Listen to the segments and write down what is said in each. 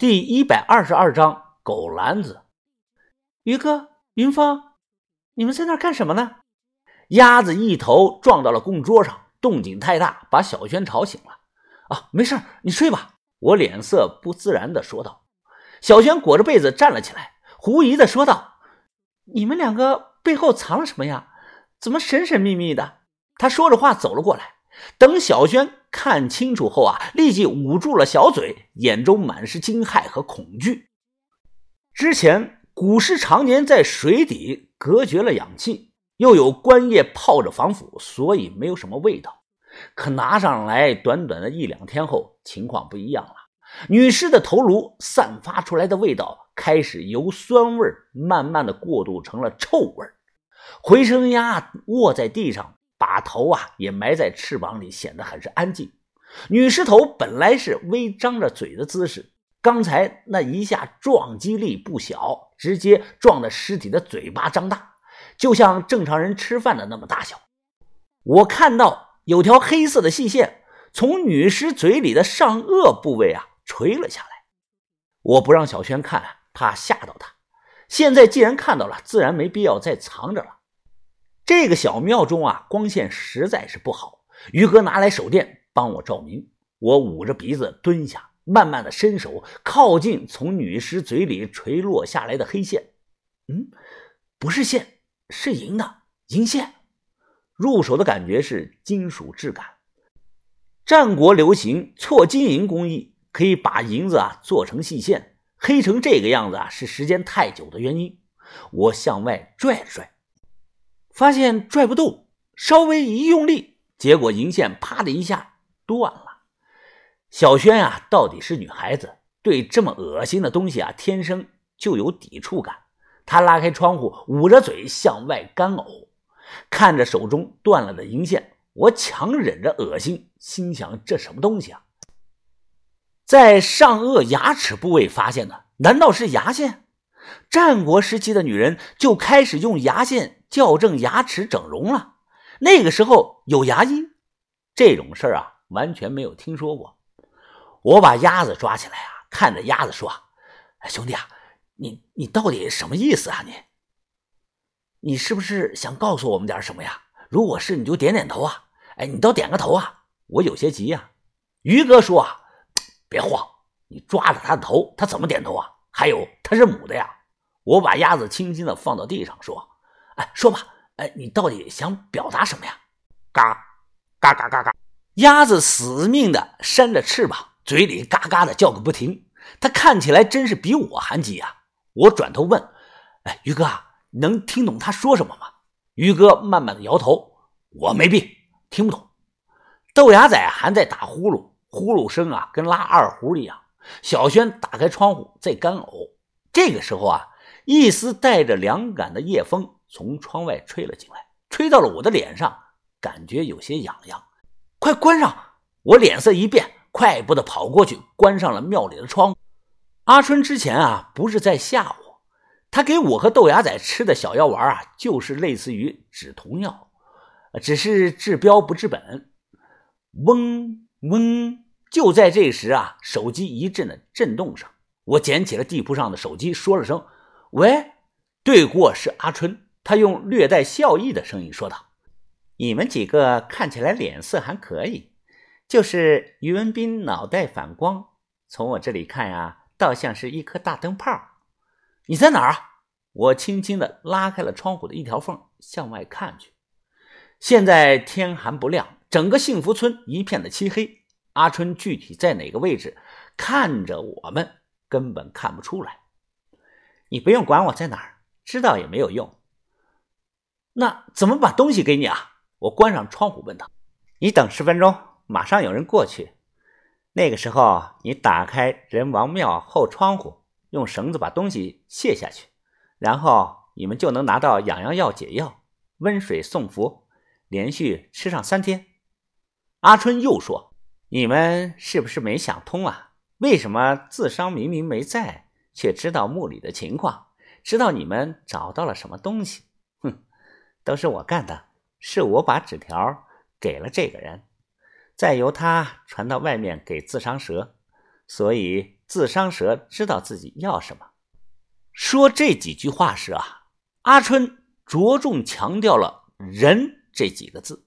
第一百二十二章狗篮子。于哥，云峰，你们在那干什么呢？鸭子一头撞到了供桌上，动静太大，把小轩吵醒了。啊，没事，你睡吧。我脸色不自然的说道。小轩裹着被子站了起来，狐疑的说道：“你们两个背后藏了什么呀？怎么神神秘秘的？”他说着话走了过来。等小轩看清楚后啊，立即捂住了小嘴，眼中满是惊骇和恐惧。之前古尸常年在水底隔绝了氧气，又有棺液泡着防腐，所以没有什么味道。可拿上来短短的一两天后，情况不一样了。女尸的头颅散发出来的味道开始由酸味慢慢的过渡成了臭味回声鸭卧在地上。把头啊也埋在翅膀里，显得很是安静。女尸头本来是微张着嘴的姿势，刚才那一下撞击力不小，直接撞的尸体的嘴巴张大，就像正常人吃饭的那么大小。我看到有条黑色的细线从女尸嘴里的上颚部位啊垂了下来。我不让小轩看，怕吓到他。现在既然看到了，自然没必要再藏着了。这个小庙中啊，光线实在是不好。于哥拿来手电帮我照明。我捂着鼻子蹲下，慢慢的伸手靠近从女尸嘴里垂落下来的黑线。嗯，不是线，是银的银线。入手的感觉是金属质感。战国流行错金银工艺，可以把银子啊做成细线，黑成这个样子啊，是时间太久的原因。我向外拽了拽。发现拽不动，稍微一用力，结果银线啪的一下断了。小轩啊，到底是女孩子，对这么恶心的东西啊，天生就有抵触感。她拉开窗户，捂着嘴向外干呕，看着手中断了的银线，我强忍着恶心，心想这什么东西啊？在上颚牙齿部位发现的，难道是牙线？战国时期的女人就开始用牙线。校正牙齿整容了，那个时候有牙医，这种事儿啊完全没有听说过。我把鸭子抓起来啊，看着鸭子说：“兄弟啊，你你到底什么意思啊？你你是不是想告诉我们点什么呀？如果是，你就点点头啊。哎，你倒点个头啊！我有些急呀。”于哥说：“啊，别慌，你抓着他的头，他怎么点头啊？还有，他是母的呀。”我把鸭子轻轻的放到地上说。哎，说吧，哎，你到底想表达什么呀？嘎，嘎嘎嘎嘎，鸭子死命的扇着翅膀，嘴里嘎嘎的叫个不停。它看起来真是比我还急啊！我转头问：“哎，于哥，能听懂他说什么吗？”于哥慢慢的摇头：“我没病，听不懂。”豆芽仔还在打呼噜，呼噜声啊，跟拉二胡一样。小轩打开窗户在干呕。这个时候啊，一丝带着凉感的夜风。从窗外吹了进来，吹到了我的脸上，感觉有些痒痒。快关上！我脸色一变，快步的跑过去，关上了庙里的窗。阿春之前啊，不是在吓我，他给我和豆芽仔吃的小药丸啊，就是类似于止痛药，只是治标不治本。嗡嗡！就在这时啊，手机一阵的震动声，我捡起了地铺上的手机，说了声“喂”，对过是阿春。他用略带笑意的声音说道：“你们几个看起来脸色还可以，就是于文斌脑袋反光，从我这里看呀，倒像是一颗大灯泡。你在哪儿啊？”我轻轻的拉开了窗户的一条缝，向外看去。现在天还不亮，整个幸福村一片的漆黑。阿春具体在哪个位置，看着我们根本看不出来。你不用管我在哪儿，知道也没有用。那怎么把东西给你啊？我关上窗户问他：“你等十分钟，马上有人过去。那个时候，你打开人王庙后窗户，用绳子把东西卸下去，然后你们就能拿到痒痒药解药，温水送服，连续吃上三天。”阿春又说：“你们是不是没想通啊？为什么自伤明明没在，却知道墓里的情况，知道你们找到了什么东西？”都是我干的，是我把纸条给了这个人，再由他传到外面给自伤蛇，所以自伤蛇知道自己要什么。说这几句话时啊，阿春着重强调了“人”这几个字，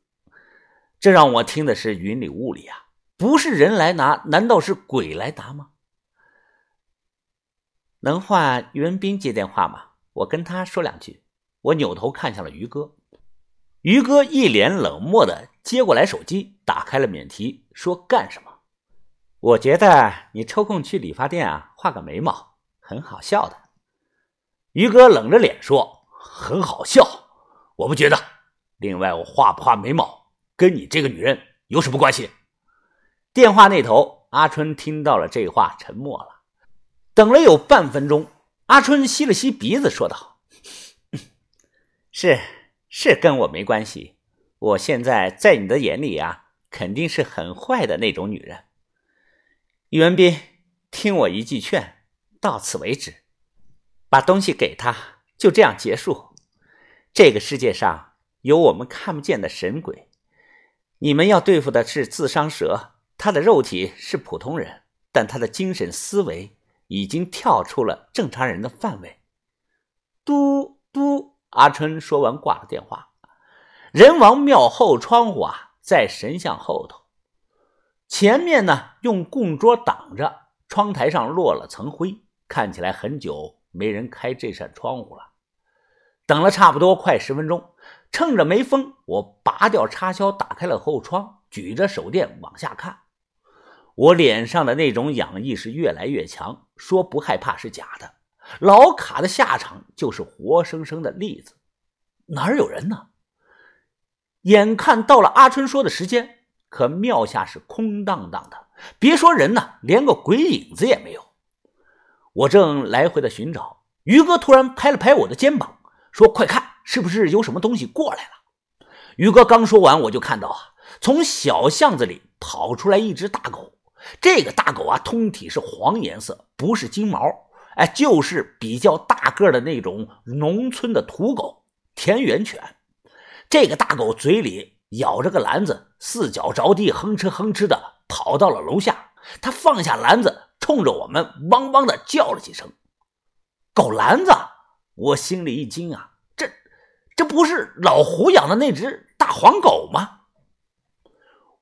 这让我听的是云里雾里啊！不是人来拿，难道是鬼来拿吗？能换于文斌接电话吗？我跟他说两句。我扭头看向了于哥，于哥一脸冷漠的接过来手机，打开了免提，说：“干什么？”我觉得你抽空去理发店啊，画个眉毛，很好笑的。于哥冷着脸说：“很好笑，我不觉得。另外，我画不画眉毛，跟你这个女人有什么关系？”电话那头，阿春听到了这话，沉默了。等了有半分钟，阿春吸了吸鼻子，说道：“是，是跟我没关系。我现在在你的眼里啊，肯定是很坏的那种女人。”宇文斌，听我一句劝，到此为止，把东西给他，就这样结束。这个世界上有我们看不见的神鬼，你们要对付的是自伤蛇，他的肉体是普通人，但他的精神思维。已经跳出了正常人的范围。嘟，阿春说完挂了电话。人王庙后窗户啊，在神像后头，前面呢用供桌挡着，窗台上落了层灰，看起来很久没人开这扇窗户了。等了差不多快十分钟，趁着没风，我拔掉插销，打开了后窗，举着手电往下看。我脸上的那种痒意是越来越强，说不害怕是假的。老卡的下场就是活生生的例子，哪儿有人呢？眼看到了阿春说的时间，可庙下是空荡荡的，别说人呢，连个鬼影子也没有。我正来回的寻找，于哥突然拍了拍我的肩膀，说：“快看，是不是有什么东西过来了？”于哥刚说完，我就看到啊，从小巷子里跑出来一只大狗。这个大狗啊，通体是黄颜色，不是金毛，哎，就是比较大个的那种农村的土狗、田园犬。这个大狗嘴里咬着个篮子，四脚着地，哼哧哼哧的跑到了楼下。它放下篮子，冲着我们汪汪的叫了几声。狗篮子，我心里一惊啊，这这不是老胡养的那只大黄狗吗？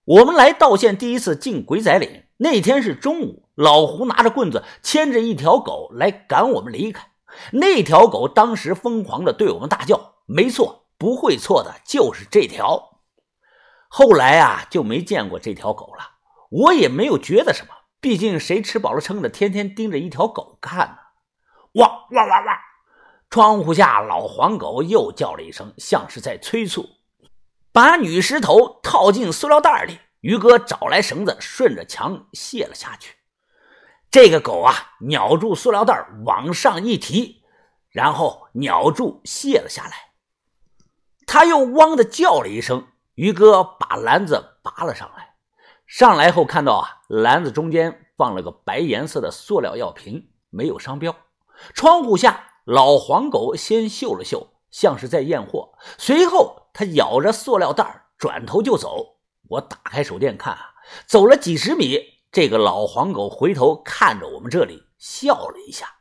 我们来道县第一次进鬼仔岭。那天是中午，老胡拿着棍子牵着一条狗来赶我们离开。那条狗当时疯狂的对我们大叫：“没错，不会错的，就是这条。”后来啊，就没见过这条狗了。我也没有觉得什么，毕竟谁吃饱了撑的，天天盯着一条狗看呢？汪汪汪汪！窗户下，老黄狗又叫了一声，像是在催促，把女尸头套进塑料袋里。于哥找来绳子，顺着墙卸了下去。这个狗啊，咬住塑料袋往上一提，然后咬住卸了下来。他又汪的叫了一声。于哥把篮子拔了上来，上来后看到啊，篮子中间放了个白颜色的塑料药瓶，没有商标。窗户下，老黄狗先嗅了嗅，像是在验货，随后他咬着塑料袋转头就走。我打开手电看啊，走了几十米，这个老黄狗回头看着我们这里，笑了一下。